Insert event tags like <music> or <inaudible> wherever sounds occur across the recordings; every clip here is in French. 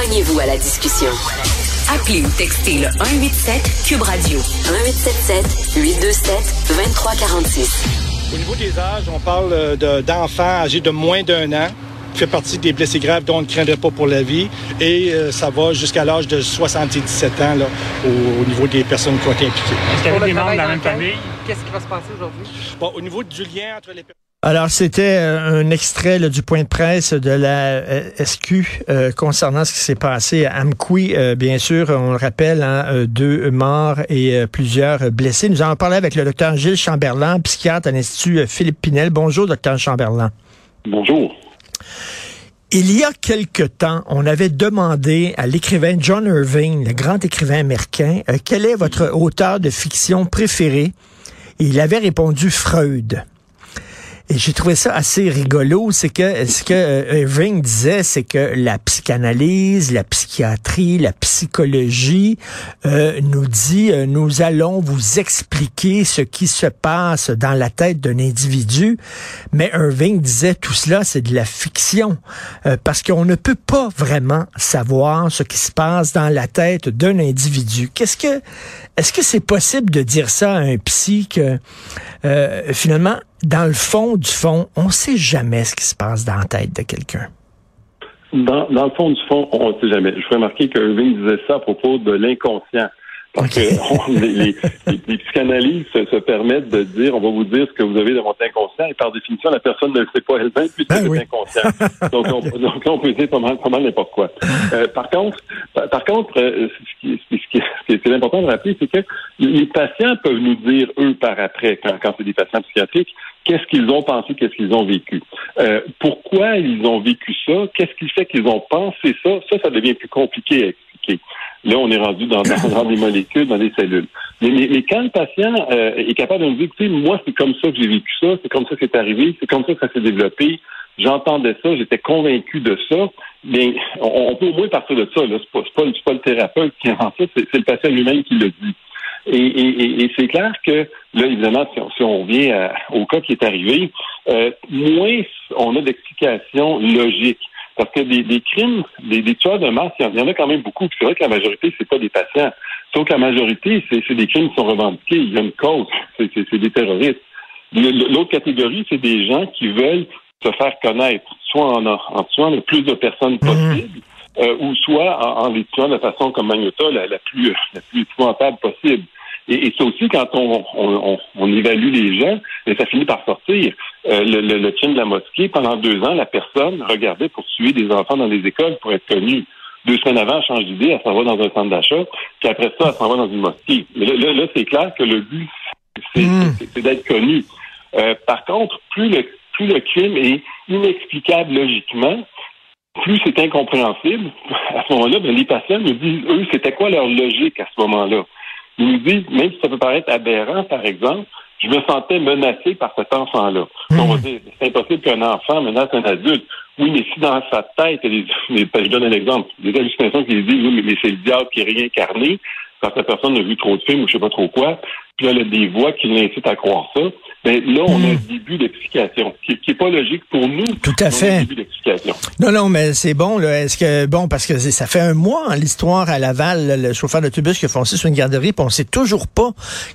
Joignez-vous à la discussion. Appelez ou textez le 187 Cube Radio 1877 827 2346. Au niveau des âges, on parle euh, d'enfants âgés de moins d'un an qui fait partie des blessés graves dont on ne craindrait pas pour la vie. Et euh, ça va jusqu'à l'âge de 77 ans là, au, niveau des personnes qui ont été impliquées. Est-ce qu'il y a des membres de la même famille? Qu'est-ce qui va se passer aujourd'hui? Bon, au niveau du lien entre les personnes... Alors, c'était euh, un extrait du point de presse de la euh, SQ euh, concernant ce qui s'est passé à Amqui. bien sûr, on le rappelle, hein, deux morts et plusieurs blessés. Nous allons parler avec le docteur Gilles Chamberlain, psychiatre à l'Institut Philippe Pinel. Bonjour, docteur Chamberlain. Bonjour. Il y a quelque temps, on avait demandé à l'écrivain John Irving, le grand écrivain américain, quel est votre auteur de fiction préféré? il avait répondu Freud. Et j'ai trouvé ça assez rigolo, c'est que ce que euh, Irving disait, c'est que la psychanalyse, la psychiatrie, la psychologie euh, nous dit euh, nous allons vous expliquer ce qui se passe dans la tête d'un individu, mais Irving disait tout cela c'est de la fiction parce qu'on ne peut pas vraiment savoir ce qui se passe dans la tête d'un individu. Qu'est-ce que est-ce que c'est possible de dire ça à un psy que finalement dans le fond du fond, on ne sait jamais ce qui se passe dans la tête de quelqu'un. Dans, le fond du fond, on ne sait jamais. Je veux remarquer que Irving disait ça à propos de l'inconscient. Parce que <laughs> les, les, psychanalyses se, permettent de dire, on va vous dire ce que vous avez dans votre inconscient, et par définition, la personne ne le sait pas elle-même puisque ben c'est inconscient. <laughs> donc, on, donc là, on peut dire pas mal, pas mal n'importe quoi. Euh, par contre, par, contre, euh, ce, qui, ce, qui, ce qui est important de rappeler, c'est que les patients peuvent nous dire, eux, par après, quand, quand c'est des patients psychiatriques, qu'est-ce qu'ils ont pensé, qu'est-ce qu'ils ont vécu. Euh, pourquoi ils ont vécu ça? Qu'est-ce qui fait qu'ils ont pensé ça? Ça, ça devient plus compliqué à expliquer. Là, on est rendu dans, dans, des molécules, dans des cellules. Mais, mais, quand le patient euh, est capable de nous dire, écoutez, moi, c'est comme ça que j'ai vécu ça, c'est comme ça que c'est arrivé, c'est comme ça que ça s'est développé, j'entendais ça, j'étais convaincu de ça, bien, on, peut au moins partir de ça. C'est pas, pas, pas, le thérapeute qui en ça, c'est le patient lui-même qui le dit. Et, c'est clair que, là, évidemment, si on, revient au cas qui est arrivé, euh, moins on a d'explications logiques. Parce que des, crimes, des, tueurs de masse, il y en a quand même beaucoup. C'est vrai que la majorité, c'est pas des patients. Sauf que la majorité, c'est des crimes qui sont revendiqués. Il y a une cause. C'est des terroristes. L'autre catégorie, c'est des gens qui veulent se faire connaître, soit en, en tuant le plus de personnes mmh. possible, euh, ou soit en, les tuant de façon comme Magnota la, la plus la plus épouvantable possible. Et, et ça aussi, quand on, on, on, évalue les gens, et ça finit par sortir. Euh, le, le, le de la mosquée, pendant deux ans, la personne regardait pour tuer des enfants dans les écoles pour être connue. Deux semaines avant, elle change d'idée, elle s'en va dans un centre d'achat, puis après ça, elle s'en va dans une mosquée. Mais là, là, c'est clair que le but, c'est hmm. d'être connu. Euh, par contre, plus le, plus le crime est inexplicable logiquement, plus c'est incompréhensible. <laughs> À ce moment-là, ben, les patients nous disent, eux, c'était quoi leur logique à ce moment-là? Ils nous disent, même si ça peut paraître aberrant, par exemple, je me sentais menacé par cet enfant-là. On va hmm. dire, c'est impossible qu'un enfant menace un adulte. Oui, mais si dans sa tête, les, <laughs> je donne un exemple, des hallucinations qui disent, oui, mais c'est le diable qui est réincarné, quand la personne a vu trop de films ou je sais pas trop quoi, puis là, il y a des voix qui l'incitent à croire ça, Mais là, on a un début d'explication qui n'est pas logique pour nous. Tout à fait. Début. Non, non, mais c'est bon. Est-ce que bon parce que ça fait un mois en l'histoire à Laval, le chauffeur d'autobus qui a foncé sur une garderie, puis on sait toujours pas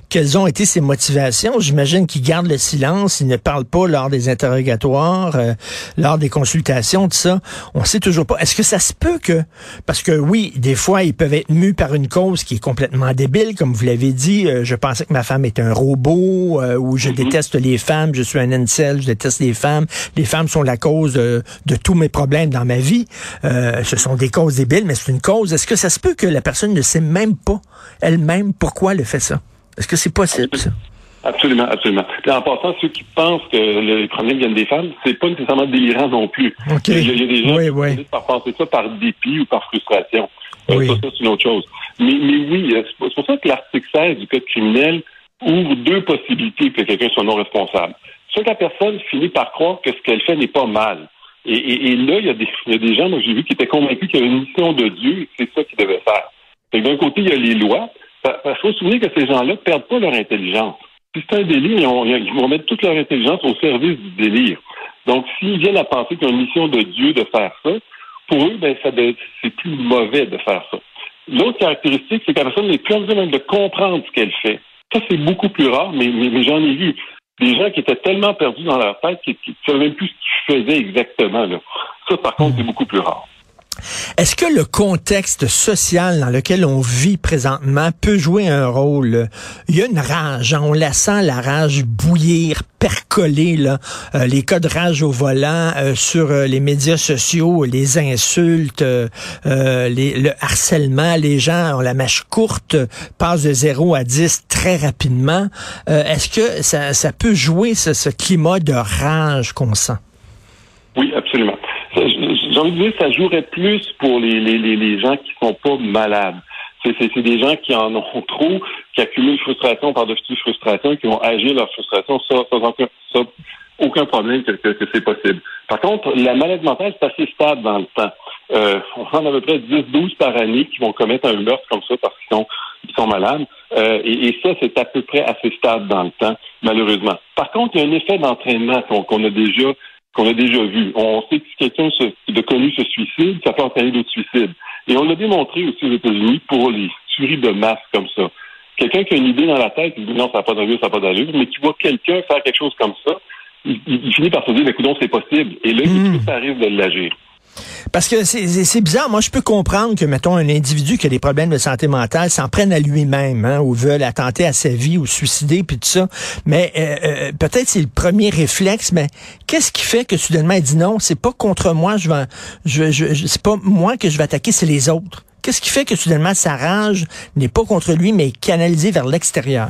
quelles ont été ses motivations. J'imagine qu'il garde le silence, il ne parle pas lors des interrogatoires, euh, lors des consultations, tout ça. On sait toujours pas. Est-ce que ça se peut que parce que oui, des fois ils peuvent être mus par une cause qui est complètement débile, comme vous l'avez dit. Euh, je pensais que ma femme était un robot euh, ou je mm-hmm déteste les femmes, je suis un incel, je déteste les femmes. Les femmes sont la cause de, tous mes problèmes dans ma vie. Euh, ce sont des causes débiles, mais c'est une cause. Est-ce que ça se peut que la personne ne sait même pas elle-même pourquoi elle fait ça? Est-ce que c'est possible, ça? Absolument, absolument. en passant, ceux qui pensent que les problèmes viennent des femmes, c'est pas nécessairement délirant non plus. Il, y a, des gens qui finissent par penser ça par dépit ou par frustration. Euh, ça, c'est une autre chose. Mais, mais oui, c'est pour ça que l'article 16 du Code criminel ouvre deux possibilités que quelqu'un soit non responsable. Soit la personne finit par croire que ce qu'elle fait n'est pas mal. Et, là, il y, a des, gens, j'ai vu, qui étaient convaincus qu'il y avait une mission de Dieu et que c'est ça qu'ils devaient faire. D'un côté, il y a les lois. Il faut se souvenir que ces gens-là ne perdent pas leur intelligence. Si c'est un délire, ils, vont mettre toute leur intelligence au service du délire. Donc, s'ils viennent à penser qu'il y a une mission de Dieu de faire ça, pour eux, ben, ça c'est plus mauvais de faire ça. L'autre caractéristique, c'est que la personne n'est plus en mesure de comprendre ce qu'elle fait. Ça, c'est beaucoup plus rare, mais, mais, j'en ai vu des gens qui étaient tellement perdus dans leur tête qu'ils ne savaient même plus ce qu'ils faisaient exactement. Là. Ça, par contre, c'est beaucoup plus rare. Est-ce que le contexte social dans lequel on vit présentement peut jouer un rôle? Il y a une rage, hein, on la sent, la rage bouillir, percoler, euh, les cas de rage au volant euh, sur euh, les médias sociaux, les insultes, le harcèlement, les gens ont la mèche courte, passent de 0 à 10 très rapidement. Est-ce que ça, peut jouer ce climat de rage qu'on sent? Oui, absolument j'ai envie de dire ça jouerait plus pour les, les, les, gens qui sont pas malades. C'est des gens qui en ont trop, qui accumulent frustration par-dessus frustration, qui vont agir leur frustration sans, aucun, aucun problème que, que, c'est possible. Par contre, la maladie mentale, c'est assez stable dans le temps. Euh, on en à peu près 10-12 par année qui vont commettre un meurtre comme ça parce qu'ils sont, ils sont malades. Euh, et, ça, c'est à peu près assez stable dans le temps, malheureusement. Par contre, il y a un effet d'entraînement qu'on a déjà qu'on a déjà vu. On sait que si quelqu'un de connu se suicide, ça peut entraîner d'autres suicides. Et on l'a démontré aussi aux États-Unis pour les tueries de masse comme ça. Quelqu'un qui a une idée dans la tête, il dit non, ça n'a pas d'allure, ça n'a pas d'allure, mais qui voit quelqu'un faire quelque chose comme ça, il, finit par se dire, écoute, c'est possible. Et là, mmh. ça arrive de l'agir. Parce que c'est bizarre. Moi, je peux comprendre que, mettons, un individu qui a des problèmes de santé mentale s'en prenne à lui-même, hein, ou veut attenter à sa vie, ou suicider, puis tout ça. Mais euh, euh, peut-être c'est le premier réflexe, mais qu'est-ce qui fait que soudainement il dit non, c'est pas contre moi, je vais, je, je, c'est pas moi que je vais attaquer, c'est les autres. Qu'est-ce qui fait que soudainement sa rage n'est pas contre lui, mais canalisée vers l'extérieur?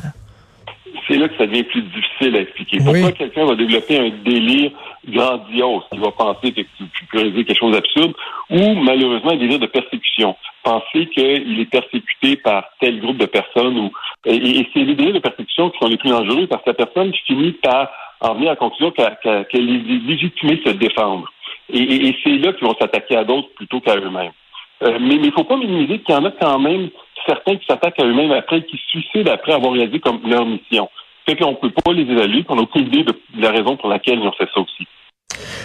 C'est là que ça devient plus difficile à expliquer. Pourquoi quelqu'un va développer un délire grandiose, il va penser que tu, peux réaliser quelque chose d'absurde, ou malheureusement un délire de persécution? Penser qu'il est persécuté par tel groupe de personnes, ou et, c'est les délires de persécution qui sont les plus dangereux parce que la personne finit par en venir à la conclusion qu'elle est légitimée de se défendre. Et, c'est là qu'ils vont s'attaquer à d'autres plutôt qu'à eux-mêmes. Euh, mais il ne faut pas minimiser qu'il y en a quand même certains qui s'attaquent à eux-mêmes après, qui se suicident après avoir réalisé comme leur mission. Fait qu'on ne peut pas les évaluer, on n'a aucune idée de la raison pour laquelle ils ont fait ça aussi.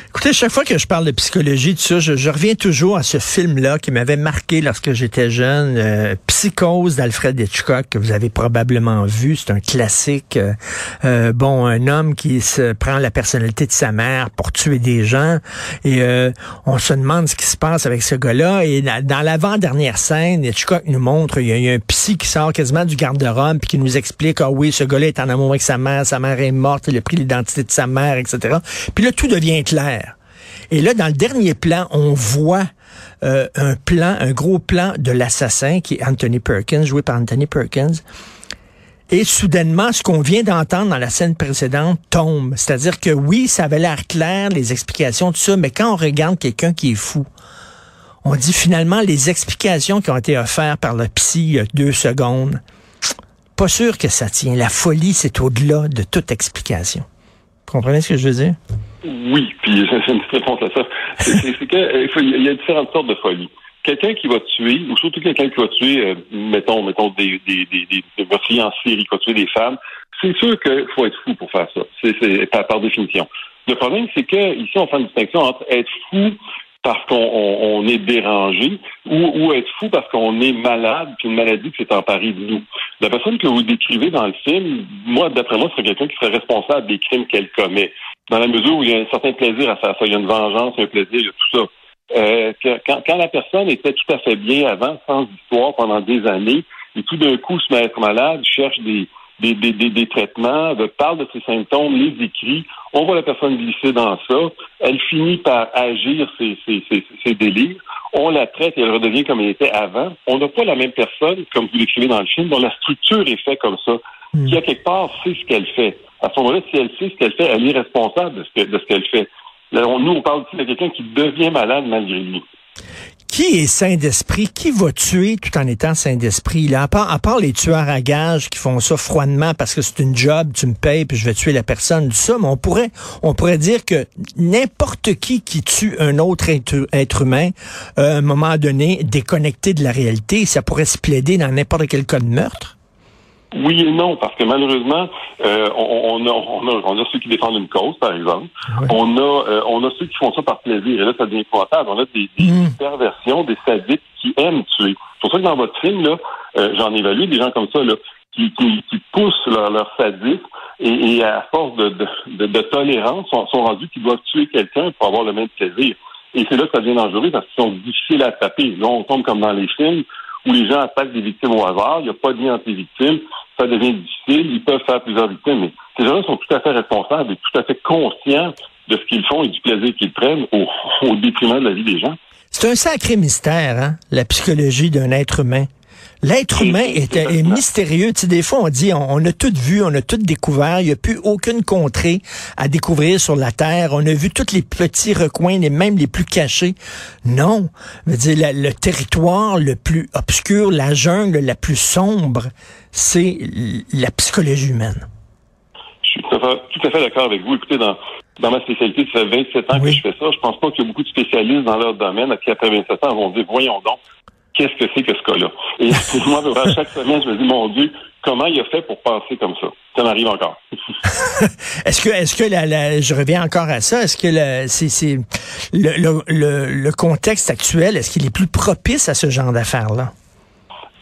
Écoutez, chaque fois que je parle de psychologie, tout ça, je, reviens toujours à ce film-là qui m'avait marqué lorsque j'étais jeune, euh, Psychose d'Alfred Hitchcock, que vous avez probablement vu. C'est un classique. Euh, euh, bon, un homme qui se prend la personnalité de sa mère pour tuer des gens. Et on se demande ce qui se passe avec ce gars-là. Et dans l'avant-dernière scène, Hitchcock nous montre, il y, a, un psy qui sort quasiment du garde-robe puis qui nous explique, ah oui, ce gars-là est en amour avec sa mère, sa mère est morte, il a pris l'identité de sa mère, etc. Puis là, tout devient clair. Et là, dans le dernier plan, on voit euh, un plan, un gros plan de l'assassin qui est Anthony Perkins, joué par Anthony Perkins. Et soudainement, ce qu'on vient d'entendre dans la scène précédente tombe. C'est-à-dire que oui, ça avait l'air clair, les explications, tout ça, mais quand on regarde quelqu'un qui est fou, on dit finalement les explications qui ont été offertes par le psy il y a deux secondes, pas sûr que ça tient. La folie, c'est au-delà de toute explication. Comprenez ce que je veux dire? Oui, puis j'ai une réponse à ça. C'est qu'il il y a différentes sortes de folie. Quelqu'un qui va tuer, ou surtout quelqu'un qui va tuer, euh, mettons, mettons des, des, des, des meurtriers en série, qui va tuer des femmes, c'est sûr qu'il faut être fou pour faire ça. C'est par, par définition. Le problème, c'est que ici, on fait une distinction entre être fou parce qu'on est dérangé ou, être fou parce qu'on est malade puis une maladie qui s'est emparée de nous. La personne que vous décrivez dans le film, moi, d'après moi, c'est quelqu'un qui serait responsable des crimes qu'elle commet. Dans la mesure où il y a un certain plaisir à faire ça, il y a une vengeance, un plaisir, il y a tout ça. Euh, quand, quand, la personne était tout à fait bien avant, sans histoire pendant des années, et tout d'un coup se met à être malade, cherche des, des, des, des, traitements, parle de ses symptômes, les écrit, on voit la personne glisser dans ça, elle finit par agir ses, ses, ses, ses délires, on la traite et elle redevient comme elle était avant. On n'a pas la même personne, comme vous l'écrivez dans le film, dont la structure est faite comme ça, hmm. qui, à quelque part, sait ce qu'elle fait. À ce moment-là, si elle sait ce qu'elle fait, elle est responsable de ce, qu'elle fait. nous, on parle aussi de quelqu'un qui devient malade malgré lui. Qui est saint d'esprit? Qui va tuer tout en étant saint d'esprit? Là, à part, à part les tueurs à gages qui font ça froidement parce que c'est une job, tu me payes puis je vais tuer la personne, ça, mais on pourrait, on pourrait dire que n'importe qui qui tue un autre être, humain, euh, à un moment donné, déconnecté de la réalité, ça pourrait se plaider dans n'importe quel cas de meurtre? Oui et non, parce que malheureusement, euh, on, a, on, a, ceux qui défendent une cause, par exemple. Ah on a euh, on a ceux qui font ça par plaisir. Et là, ça devient épouvantable. On a des, des mm. perversions, des sadiques qui aiment tuer. C'est pour ça que dans votre film, là, euh, j'en évalue des gens comme ça, là, qui, qui, qui poussent leur, leur sadisme et, et, à force de, de, de, tolérance, sont, sont rendus qu'ils doivent tuer quelqu'un pour avoir le même plaisir. Et c'est là que ça devient dangereux parce qu'ils sont difficiles à taper. Là, on tombe comme dans les films où les gens attaquent des victimes au hasard, il n'y a pas de lien entre les victimes, ça devient difficile, ils peuvent faire plusieurs victimes, mais ces gens-là sont tout à fait responsables et tout à fait conscients de ce qu'ils font et du plaisir qu'ils prennent au, au détriment de la vie des gens. C'est un sacré mystère, hein, la psychologie d'un être humain. L'être humain est, mystérieux. Tu sais, des fois, on dit, on, a tout vu, on a tout découvert. Il n'y a plus aucune contrée à découvrir sur la Terre. On a vu tous les petits recoins, les même les plus cachés. Non. Je veux dire, le territoire le plus obscur, la jungle la plus sombre, c'est la psychologie humaine. Je suis tout à fait, d'accord avec vous. Écoutez, dans, dans ma spécialité, ça fait 27 ans que je fais ça. Je pense pas qu'il y a beaucoup de spécialistes dans leur domaine qui, après 27 ans, vont dire, voyons donc, qu'est-ce que c'est que ce cas-là? Et <laughs> moi, chaque semaine, je me dis, mon Dieu, comment il a fait pour penser comme ça? Ça m'arrive encore. <laughs> est-ce que, est-ce que la, je reviens encore à ça, est-ce que c'est, le, le, le, contexte actuel, est-ce qu'il est plus propice à ce genre d'affaires-là?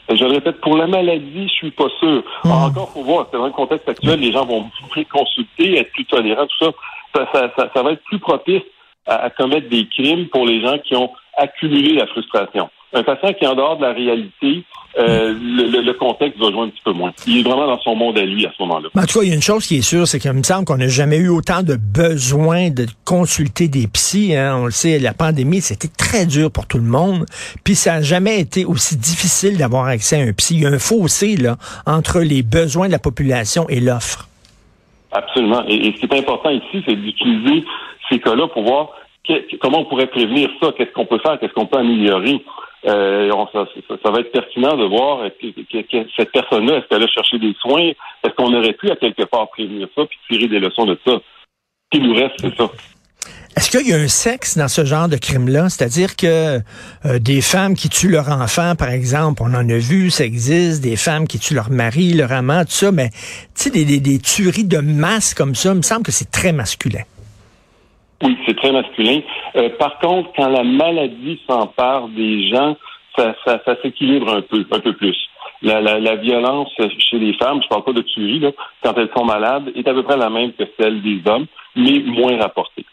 Je le répète, pour la maladie, je suis pas sûr. Hmm. Encore, faut voir, c'est dans le contexte actuel, les gens vont plus consulter, être plus tolérants, tout ça. Ça, ça, ça, va être plus propice à commettre des crimes pour les gens qui ont accumulé la frustration un patient qui est en dehors de la réalité, euh, le, contexte va jouer un petit peu moins. Il est vraiment dans son monde à lui à ce moment-là. En tout cas, il y a une chose qui est sûre, c'est qu'il me semble qu'on n'a jamais eu autant de besoin de consulter des psys. Hein. On le sait, la pandémie, c'était très dur pour tout le monde. Puis ça n'a jamais été aussi difficile d'avoir accès à un psy. Il y a un fossé là entre les besoins de la population et l'offre. Absolument. Et, ce qui est important ici, c'est d'utiliser ces cas-là pour voir comment on pourrait prévenir ça, qu'est-ce qu'on peut faire, qu'est-ce qu'on peut améliorer. Euh, ça, va être pertinent de voir que, cette personne-là, est-ce qu'elle a cherché des soins? Est-ce qu'on aurait pu à quelque part prévenir ça puis tirer des leçons de ça? Ce qui nous reste, c'est ça. Est-ce qu'il y a un sexe dans ce genre de crime-là? C'est-à-dire que euh, des femmes qui tuent leur enfant, par exemple, on en a vu, ça existe, des femmes qui tuent leur mari, leur amant, tout ça, mais tu sais, des, des tueries de masse comme ça, il me semble que c'est très masculin. Oui, c'est très masculin. Euh, par contre, quand la maladie s'empare des gens, ça, s'équilibre un peu, un peu plus. La, la, la, violence chez les femmes, je parle pas de tuerie, là, quand elles sont malades, est à peu près la même que celle des hommes, mais moins rapportée.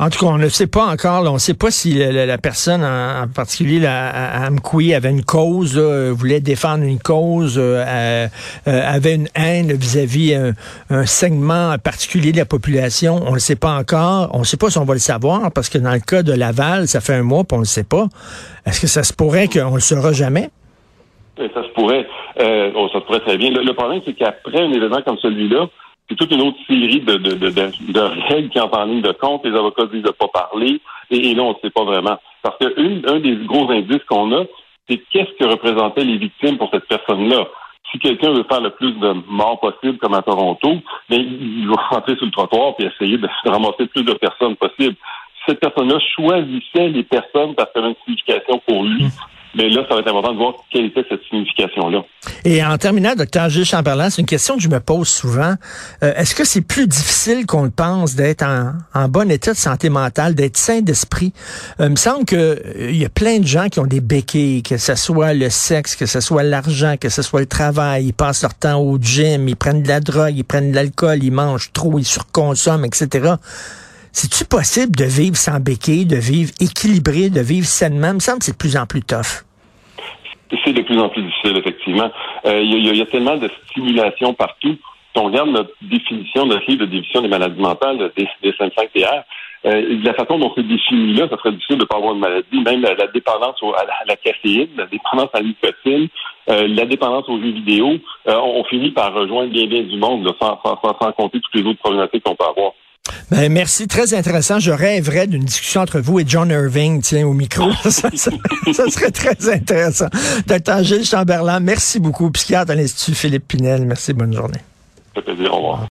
En tout cas, on ne sait pas encore. on ne sait pas si la, personne, en, particulier la, Amkoui, avait une cause, voulait défendre une cause, euh, euh, avait une haine vis-à-vis un, segment particulier de la population. On ne le sait pas encore. On ne sait pas si on va le savoir parce que dans le cas de Laval, ça fait un mois, on ne le sait pas. Est-ce que ça se pourrait qu'on le saura jamais? Ça se pourrait. Euh, ça se pourrait très bien. le problème, c'est qu'après un événement comme celui-là, c'est toute une autre série de, de, de, de, règles qui entrent en ligne de compte. Les avocats disent de pas parler. Et, là, on ne sait pas vraiment. Parce que un des gros indices qu'on a, c'est qu'est-ce que représentaient les victimes pour cette personne-là. Si quelqu'un veut faire le plus de morts possible, comme à Toronto, bien, il va rentrer sur le trottoir et essayer de <laughs> ramasser le plus de personnes possible. cette personne-là choisissait les personnes parce qu'elle avait une signification pour lui, Mais là, ça va être important de voir quelle était cette signification-là. Et en terminant, docteur Gilles Chamberlain, c'est une question que je me pose souvent. Euh, est-ce que c'est plus difficile qu'on le pense d'être en, en, bon état de santé mentale, d'être sain d'esprit? Euh, il me semble qu'il euh, y a plein de gens qui ont des béquilles, que ce soit le sexe, que ce soit l'argent, que ce soit le travail. Ils passent leur temps au gym, ils prennent de la drogue, ils prennent de l'alcool, ils mangent trop, ils surconsomment, etc. C'est-tu possible de vivre sans béquille, de vivre équilibré, de vivre sainement? Il me semble que c'est de plus en plus tough. C'est de plus en plus difficile, effectivement. Euh, il y, y, a tellement de stimulation partout. Si on regarde notre définition, notre livre de définition des maladies mentales, des, des 5 TR, euh, la façon dont c'est défini là, ça serait difficile de ne pas avoir de maladie. Même la, dépendance à, la, la, caféine, la dépendance à la euh, la dépendance aux jeux vidéo, euh, on, finit par rejoindre bien bien du monde, sans, sans compter toutes les autres problématiques qu'on peut avoir. Ben, merci, très intéressant. Je rêverais d'une discussion entre vous et John Irving, tiens, au micro. <laughs> ça, serait très intéressant. Docteur Gilles Chamberlain, merci beaucoup. Psychiatre à l'Institut Philippe Pinel. Merci, bonne journée. Ça fait plaisir, au revoir.